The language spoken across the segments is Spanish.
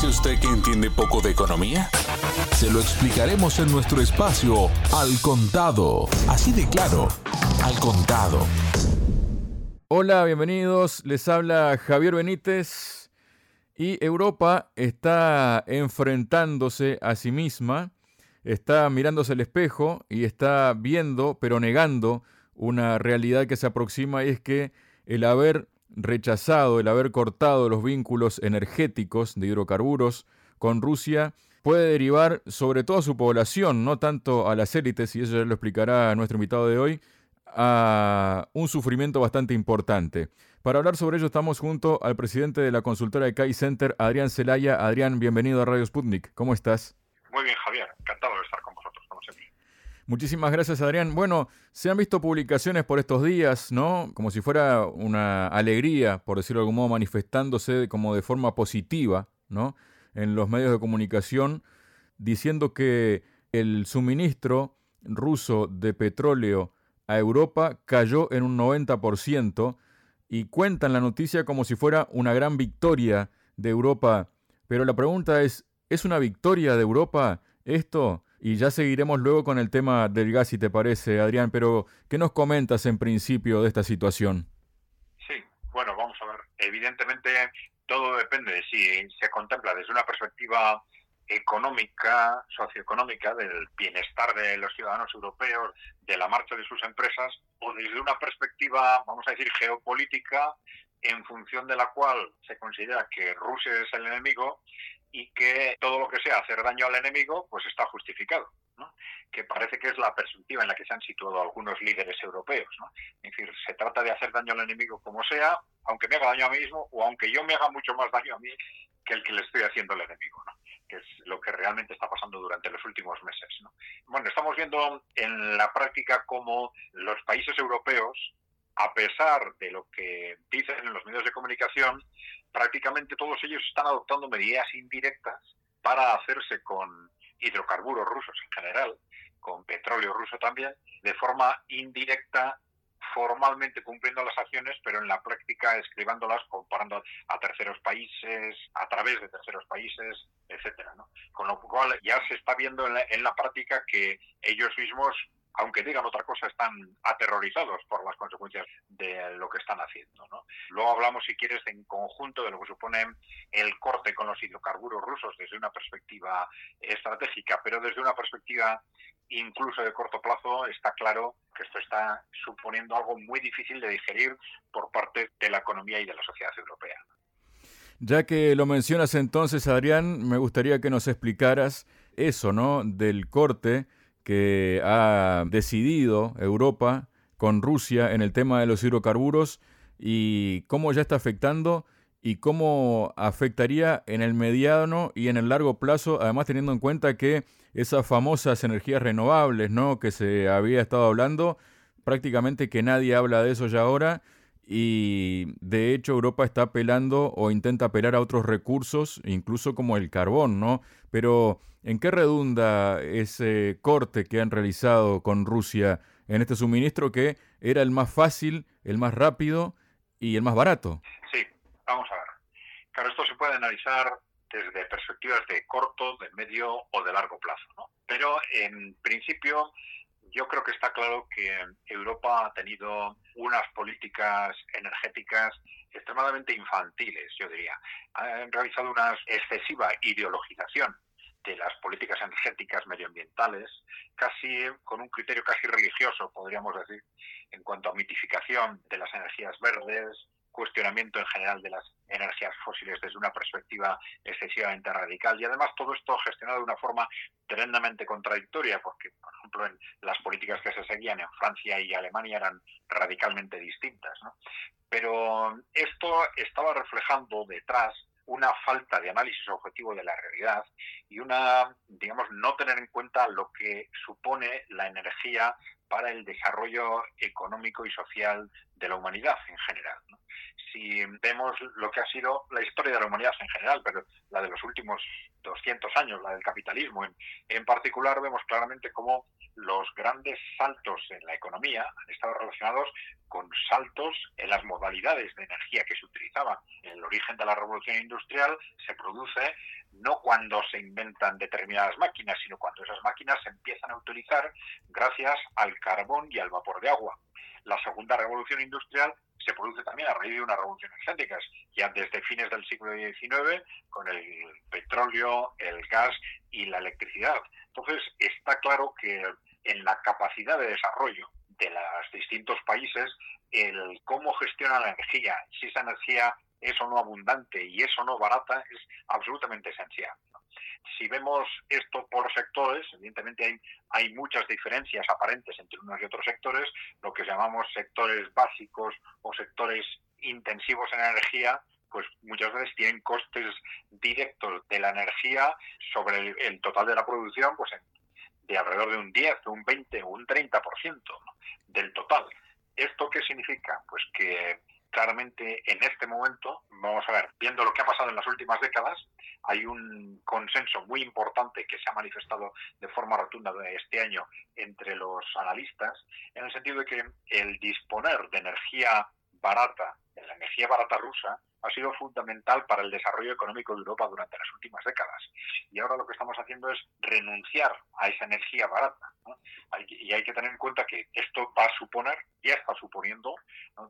dice usted que entiende poco de economía? Se lo explicaremos en nuestro espacio Al Contado. Así de claro, Al Contado. Hola, bienvenidos. Les habla Javier Benítez. Y Europa está enfrentándose a sí misma, está mirándose el espejo y está viendo, pero negando, una realidad que se aproxima y es que el haber rechazado el haber cortado los vínculos energéticos de hidrocarburos con Rusia puede derivar sobre todo a su población, no tanto a las élites, y eso ya lo explicará nuestro invitado de hoy, a un sufrimiento bastante importante. Para hablar sobre ello estamos junto al presidente de la consultora de CAI Center, Adrián Celaya. Adrián, bienvenido a Radio Sputnik. ¿Cómo estás? Muy bien, Javier. Encantado de estar con. Muchísimas gracias, Adrián. Bueno, se han visto publicaciones por estos días, ¿no? Como si fuera una alegría, por decirlo de algún modo, manifestándose como de forma positiva, ¿no? En los medios de comunicación, diciendo que el suministro ruso de petróleo a Europa cayó en un 90% y cuentan la noticia como si fuera una gran victoria de Europa. Pero la pregunta es, ¿es una victoria de Europa esto? Y ya seguiremos luego con el tema del gas, si te parece, Adrián, pero ¿qué nos comentas en principio de esta situación? Sí, bueno, vamos a ver. Evidentemente todo depende de si se contempla desde una perspectiva económica, socioeconómica, del bienestar de los ciudadanos europeos, de la marcha de sus empresas, o desde una perspectiva, vamos a decir, geopolítica, en función de la cual se considera que Rusia es el enemigo y que todo lo que sea hacer daño al enemigo, pues está justificado. ¿no? que parece que es la perspectiva en la que se han situado algunos líderes europeos. ¿no? Es decir, se trata de hacer daño al enemigo como sea, aunque me haga daño a mí mismo o aunque yo me haga mucho más daño a mí que el que le estoy haciendo al enemigo, ¿no? que es lo que realmente está pasando durante los últimos meses. ¿no? Bueno, estamos viendo en la práctica cómo los países europeos, a pesar de lo que dicen en los medios de comunicación, prácticamente todos ellos están adoptando medidas indirectas para hacerse con hidrocarburos rusos en general, con petróleo ruso también, de forma indirecta, formalmente cumpliendo las acciones, pero en la práctica escribándolas, comparando a terceros países, a través de terceros países, etcétera. ¿no? Con lo cual ya se está viendo en la, en la práctica que ellos mismos aunque digan otra cosa, están aterrorizados por las consecuencias de lo que están haciendo. ¿no? Luego hablamos, si quieres, en conjunto de lo que supone el corte con los hidrocarburos rusos desde una perspectiva estratégica, pero desde una perspectiva incluso de corto plazo, está claro que esto está suponiendo algo muy difícil de digerir por parte de la economía y de la sociedad europea. Ya que lo mencionas entonces, Adrián, me gustaría que nos explicaras eso, ¿no? Del corte que ha decidido Europa con Rusia en el tema de los hidrocarburos y cómo ya está afectando y cómo afectaría en el mediano y en el largo plazo, además teniendo en cuenta que esas famosas energías renovables, ¿no? que se había estado hablando, prácticamente que nadie habla de eso ya ahora y de hecho Europa está apelando o intenta apelar a otros recursos, incluso como el carbón, ¿no? Pero ¿en qué redunda ese corte que han realizado con Rusia en este suministro que era el más fácil, el más rápido y el más barato? Sí, vamos a ver. Claro, esto se puede analizar desde perspectivas de corto, de medio o de largo plazo, ¿no? Pero en principio yo creo que está claro que Europa ha tenido unas políticas energéticas extremadamente infantiles, yo diría. Han realizado una excesiva ideologización de las políticas energéticas medioambientales, casi con un criterio casi religioso, podríamos decir, en cuanto a mitificación de las energías verdes, cuestionamiento en general de las energías fósiles desde una perspectiva excesivamente radical y además todo esto gestionado de una forma tremendamente contradictoria porque por ejemplo en las políticas que se seguían en Francia y Alemania eran radicalmente distintas pero esto estaba reflejando detrás una falta de análisis objetivo de la realidad y una, digamos, no tener en cuenta lo que supone la energía para el desarrollo económico y social de la humanidad en general. Si vemos lo que ha sido la historia de la humanidad en general, pero la de los últimos 200 años, la del capitalismo en, en particular, vemos claramente cómo los grandes saltos en la economía han estado relacionados con saltos en las modalidades de energía que se utilizaban. El origen de la revolución industrial se produce no cuando se inventan determinadas máquinas, sino cuando esas máquinas se empiezan a utilizar gracias al carbón y al vapor de agua. La segunda revolución industrial se produce también a raíz de una revolución energética, ya desde fines del siglo XIX, con el petróleo, el gas y la electricidad. Entonces, está claro que en la capacidad de desarrollo de los distintos países, el cómo gestiona la energía, si esa energía es o no abundante y es o no barata, es absolutamente esencial. Si vemos esto por sectores, evidentemente hay, hay muchas diferencias aparentes entre unos y otros sectores, lo que llamamos sectores básicos o sectores intensivos en energía, pues muchas veces tienen costes directos de la energía sobre el, total de la producción, pues de alrededor de un 10, un 20 o un 30% del total. ¿Esto qué significa? Pues que claramente en este momento, vamos a ver, viendo lo que ha pasado en las últimas décadas, hay un consenso muy importante que se ha manifestado de forma rotunda este año entre los analistas, en el sentido de que el disponer de energía barata, de la energía barata rusa, ha sido fundamental para el desarrollo económico de Europa durante las últimas décadas. Y ahora lo que estamos haciendo es renunciar a esa energía barata. y hay que tener en cuenta que esto va a suponer, ya está suponiendo,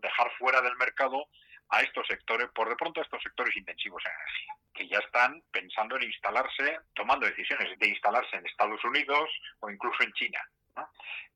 dejar fuera del mercado a estos sectores, por de pronto a estos sectores intensivos en energía, que ya están pensando en instalarse, tomando decisiones de instalarse en Estados Unidos o incluso en China.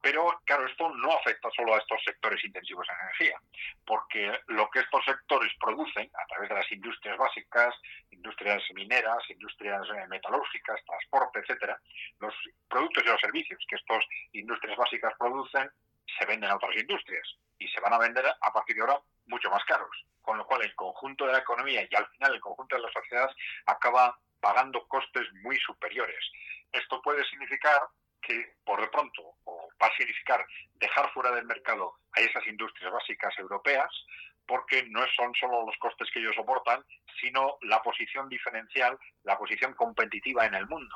Pero, claro, esto no afecta solo a estos sectores intensivos en energía, porque lo que estos sectores producen a través de las industrias básicas, industrias mineras, industrias eh, metalúrgicas, transporte, etcétera, los productos y los servicios que estas industrias básicas producen se venden a otras industrias y se van a vender a partir de ahora mucho más caros, con lo cual el conjunto de la economía y al final el conjunto de la sociedad acaba pagando costes muy superiores. Esto puede significar que por de pronto o va a significar dejar fuera del mercado a esas industrias básicas europeas porque no son solo los costes que ellos soportan, sino la posición diferencial, la posición competitiva en el mundo.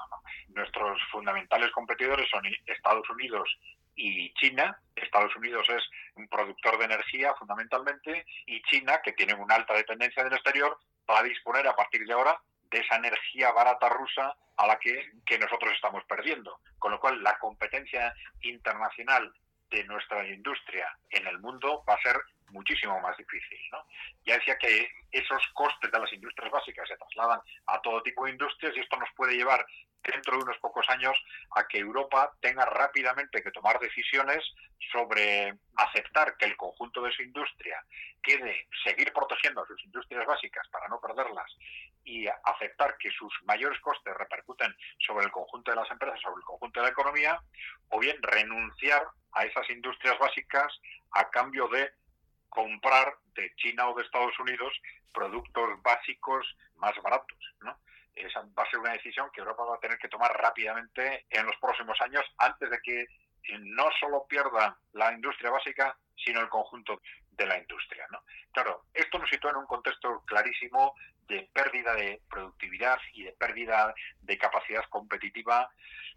Nuestros fundamentales competidores son Estados Unidos y China. Estados Unidos es un productor de energía fundamentalmente y China, que tiene una alta dependencia del exterior, va a disponer a partir de ahora de esa energía barata rusa a la que, nosotros estamos perdiendo. Con lo cual, la competencia internacional de nuestra industria en el mundo va a ser muchísimo más difícil. ¿no? Ya decía que esos costes de las industrias básicas se trasladan a todo tipo de industrias y esto nos puede llevar dentro de unos pocos años a que Europa tenga rápidamente que tomar decisiones sobre aceptar que el conjunto de su industria quede, seguir protegiendo a sus industrias básicas para no perderlas y aceptar que sus mayores costes repercuten sobre el conjunto de las empresas, sobre el conjunto de la economía, o bien renunciar a esas industrias básicas a cambio de comprar de China o de Estados Unidos productos básicos más baratos. ¿no? Esa va a ser una decisión que Europa va a tener que tomar rápidamente en los próximos años antes de que no solo pierda la industria básica, sino el conjunto de la industria. ¿no? Claro, esto nos sitúa en un contexto clarísimo de pérdida de productividad y de pérdida de capacidad competitiva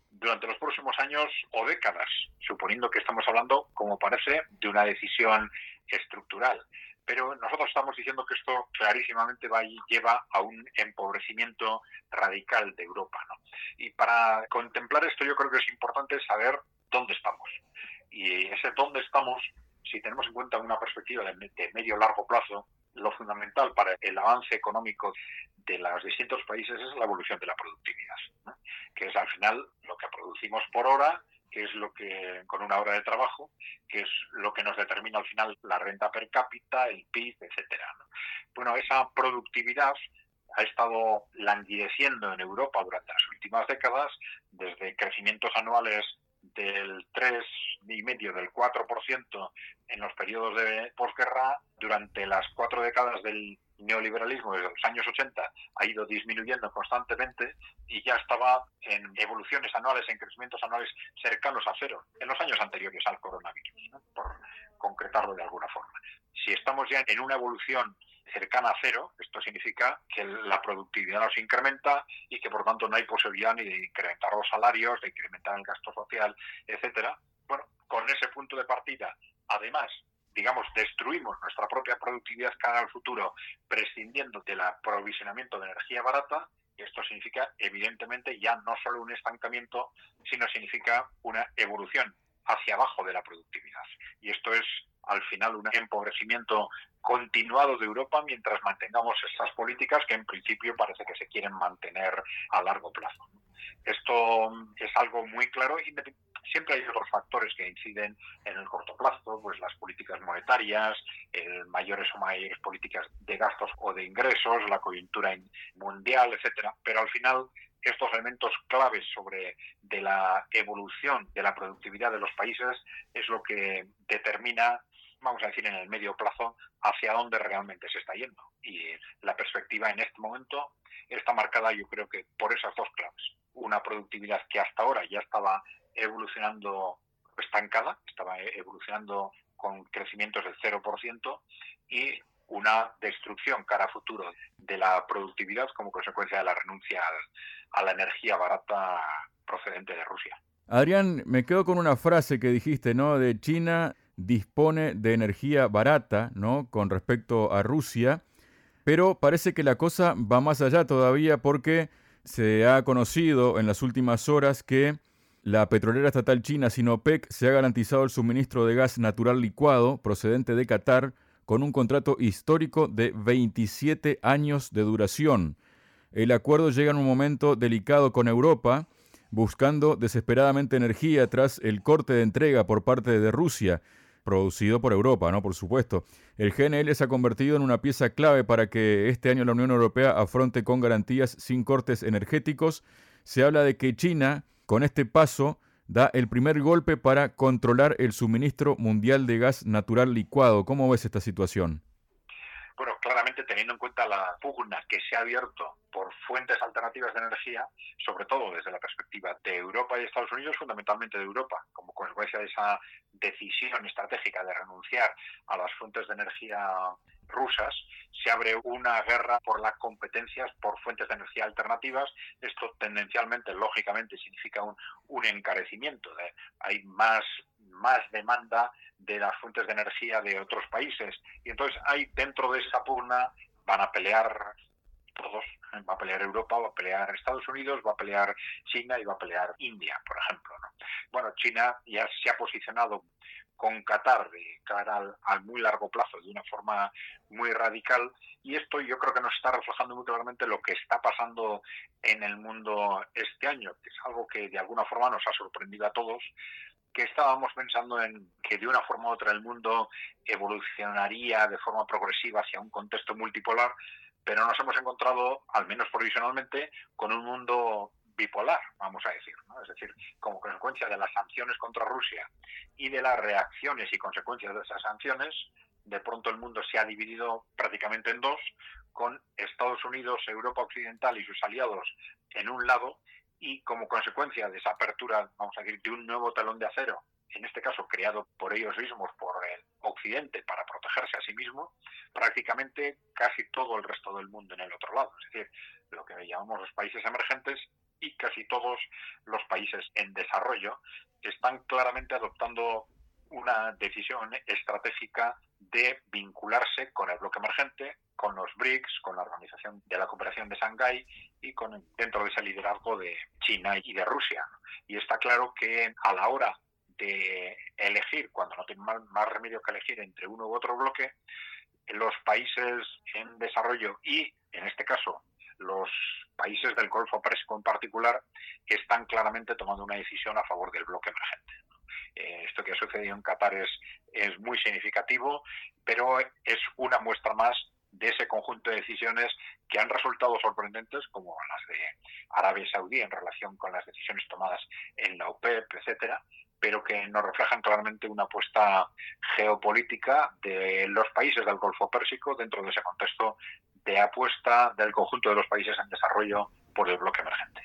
durante los próximos años o décadas, suponiendo que estamos hablando, como parece, de una decisión estructural. Pero nosotros estamos diciendo que esto clarísimamente va y lleva a un empobrecimiento radical de Europa. Y para contemplar esto yo creo que es importante saber dónde estamos. Y ese dónde estamos, si tenemos en cuenta una perspectiva de, medio largo plazo, lo fundamental para el avance económico de los distintos países es la evolución de la productividad, que es al final lo que producimos por hora, que es lo que, con una hora de trabajo, que es lo que nos determina al final la renta per cápita, el PIB, etcétera. Bueno, esa productividad ha estado languideciendo en Europa durante las últimas décadas, desde crecimientos anuales del 3,5, del 4% en los periodos de posguerra, durante las cuatro décadas del neoliberalismo desde los años 80 ha ido disminuyendo constantemente y ya estaba en evoluciones anuales, en crecimientos anuales cercanos a cero en los años anteriores al coronavirus, por concretarlo de alguna forma. Si estamos ya en una evolución cercana a cero, esto significa que la productividad no se incrementa y que por tanto no hay posibilidad ni de incrementar los salarios, de incrementar el gasto social, etcétera. Bueno, con ese punto de partida, además, digamos, destruimos nuestra propia productividad cara al futuro, prescindiendo del aprovisionamiento de energía barata, esto significa, evidentemente, ya no solo un estancamiento, sino significa una evolución hacia abajo de la productividad. Y esto es, al final, un empobrecimiento continuado de Europa mientras mantengamos estas políticas que en principio parece que se quieren mantener a largo plazo. Esto es algo muy claro siempre hay otros factores que inciden en el corto plazo, pues las políticas monetarias, el mayores o mayores políticas de gastos o de ingresos, la coyuntura mundial, etcétera. Pero al final estos elementos claves sobre de la evolución de la productividad de los países es lo que determina vamos a decir, en el medio plazo, hacia dónde realmente se está yendo. Y la perspectiva en este momento está marcada, yo creo que por esas dos claves. Una productividad que hasta ahora ya estaba evolucionando estancada, estaba evolucionando con crecimientos del 0% y una destrucción cara a futuro de la productividad como consecuencia de la renuncia a la energía barata procedente de Rusia. Adrián, me quedo con una frase que dijiste, ¿no? De China dispone de energía barata, ¿no? Con respecto a Rusia, pero parece que la cosa va más allá todavía porque se ha conocido en las últimas horas que la petrolera estatal china Sinopec se ha garantizado el suministro de gas natural licuado procedente de Qatar con un contrato histórico de 27 años de duración. El acuerdo llega en un momento delicado con Europa, buscando desesperadamente energía tras el corte de entrega por parte de Rusia, producido por Europa, ¿no? Por supuesto. El GNL se ha convertido en una pieza clave para que este año la Unión Europea afronte con garantías sin cortes energéticos. Se habla de que China con este paso da el primer golpe para controlar el suministro mundial de gas natural licuado. ¿Cómo ves esta situación? Bueno, claramente teniendo en cuenta la pugna que se ha abierto por fuentes alternativas de energía, sobre todo desde la perspectiva de Europa y Estados Unidos, fundamentalmente de Europa, como consecuencia de esa decisión estratégica de renunciar a las fuentes de energía rusas, se abre una guerra por las competencias por fuentes de energía alternativas. Esto tendencialmente, lógicamente, significa un, encarecimiento. Hay más, más demanda de las fuentes de energía de otros países. Y entonces hay dentro de esa pugna van a pelear todos. Va a pelear Europa, va a pelear Estados Unidos, va a pelear China y va a pelear India, por ejemplo. Bueno, China ya se ha posicionado con Qatar de cara al, muy largo plazo de una forma muy radical. Y esto yo creo que nos está reflejando muy claramente lo que está pasando en el mundo este año, que es algo que de alguna forma nos ha sorprendido a todos, que estábamos pensando en que de una forma u otra el mundo evolucionaría de forma progresiva hacia un contexto multipolar, pero nos hemos encontrado, al menos provisionalmente, con un mundo bipolar, vamos a decir. Es decir, como consecuencia de las sanciones contra Rusia y de las reacciones y consecuencias de esas sanciones, de pronto el mundo se ha dividido prácticamente en dos, con Estados Unidos, Europa Occidental y sus aliados en un lado, y como consecuencia de esa apertura, vamos a decir, de un nuevo talón de acero, en este caso creado por ellos mismos, por el Occidente, para protegerse a sí mismo, prácticamente casi todo el resto del mundo en el otro lado. Es decir, lo que llamamos los países emergentes y casi todos los países en desarrollo están claramente adoptando una decisión estratégica de vincularse con el bloque emergente, con los BRICS, con la Organización de la Cooperación de Shanghái y con dentro de ese liderazgo de China y de Rusia. Y está claro que a la hora de elegir, cuando no tienen más remedio que elegir entre uno u otro bloque, los países en desarrollo y, en este caso, los países del Golfo Pérsico en particular están claramente tomando una decisión a favor del bloque emergente. Eh, esto que ha sucedido en Qatar es, es muy significativo, pero es una muestra más de ese conjunto de decisiones que han resultado sorprendentes, como las de Arabia Saudí en relación con las decisiones tomadas en la OPEP, etcétera, pero que nos reflejan claramente una apuesta geopolítica de los países del Golfo Pérsico dentro de ese contexto de apuesta del conjunto de los países en desarrollo por el bloque emergente.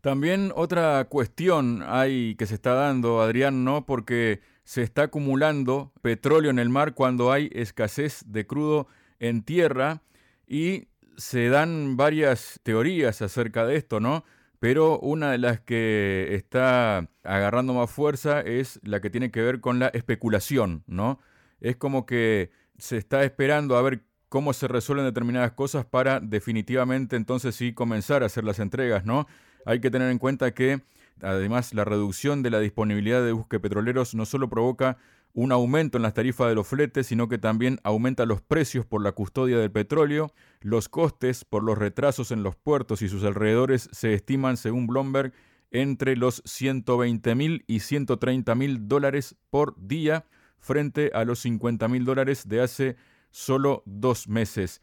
También otra cuestión hay que se está dando, Adrián, ¿no? Porque se está acumulando petróleo en el mar cuando hay escasez de crudo en tierra y se dan varias teorías acerca de esto, ¿no? Pero una de las que está agarrando más fuerza es la que tiene que ver con la especulación, ¿no? Es como que se está esperando a ver cómo se resuelven determinadas cosas para definitivamente entonces sí comenzar a hacer las entregas, ¿no? Hay que tener en cuenta que además la reducción de la disponibilidad de buques petroleros no solo provoca un aumento en las tarifas de los fletes, sino que también aumenta los precios por la custodia del petróleo, los costes por los retrasos en los puertos y sus alrededores se estiman, según Bloomberg, entre los 120 mil y 130 mil dólares por día frente a los 50 mil dólares de hace solo dos meses.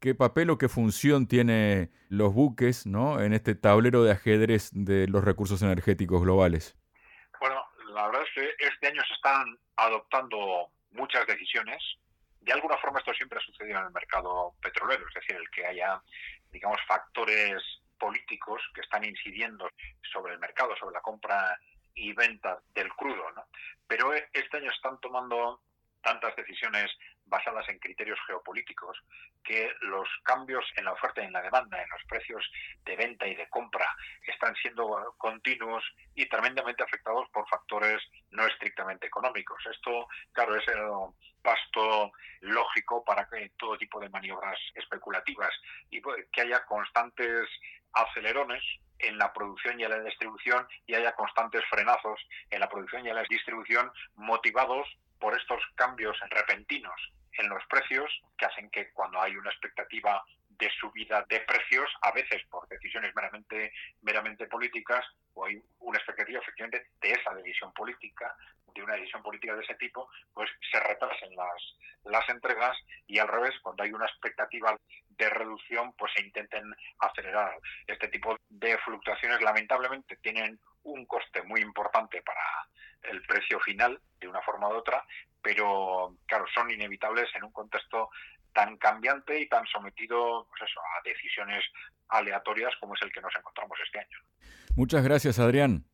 ¿Qué papel o qué función tienen los buques ¿no? en este tablero de ajedrez de los recursos energéticos globales? Bueno, la verdad es que este año se están adoptando muchas decisiones. De alguna forma esto siempre ha sucedido en el mercado petrolero, es decir, el que haya, digamos, factores políticos que están incidiendo sobre el mercado, sobre la compra y venta del crudo, ¿no? Pero este año están tomando tantas decisiones basadas en criterios geopolíticos que los cambios en la oferta y en la demanda, en los precios de venta y de compra, están siendo continuos y tremendamente afectados por factores no estrictamente económicos. Esto, claro, es el pasto lógico para que todo tipo de maniobras especulativas y que haya constantes acelerones en la producción y en la distribución y haya constantes frenazos en la producción y en la distribución motivados por estos cambios repentinos en los precios que hacen que cuando hay una expectativa de subida de precios, a veces por decisiones meramente, meramente políticas, o hay una expectativa efectivamente de esa decisión política, de una decisión política de ese tipo, pues se retrasen las, las entregas y al revés, cuando hay una expectativa de reducción, pues se intenten acelerar. Este tipo de fluctuaciones lamentablemente tienen un coste muy importante para el precio final una forma u otra, pero claro, son inevitables en un contexto tan cambiante y tan sometido pues a decisiones aleatorias como es el que nos encontramos este año. Muchas gracias, Adrián.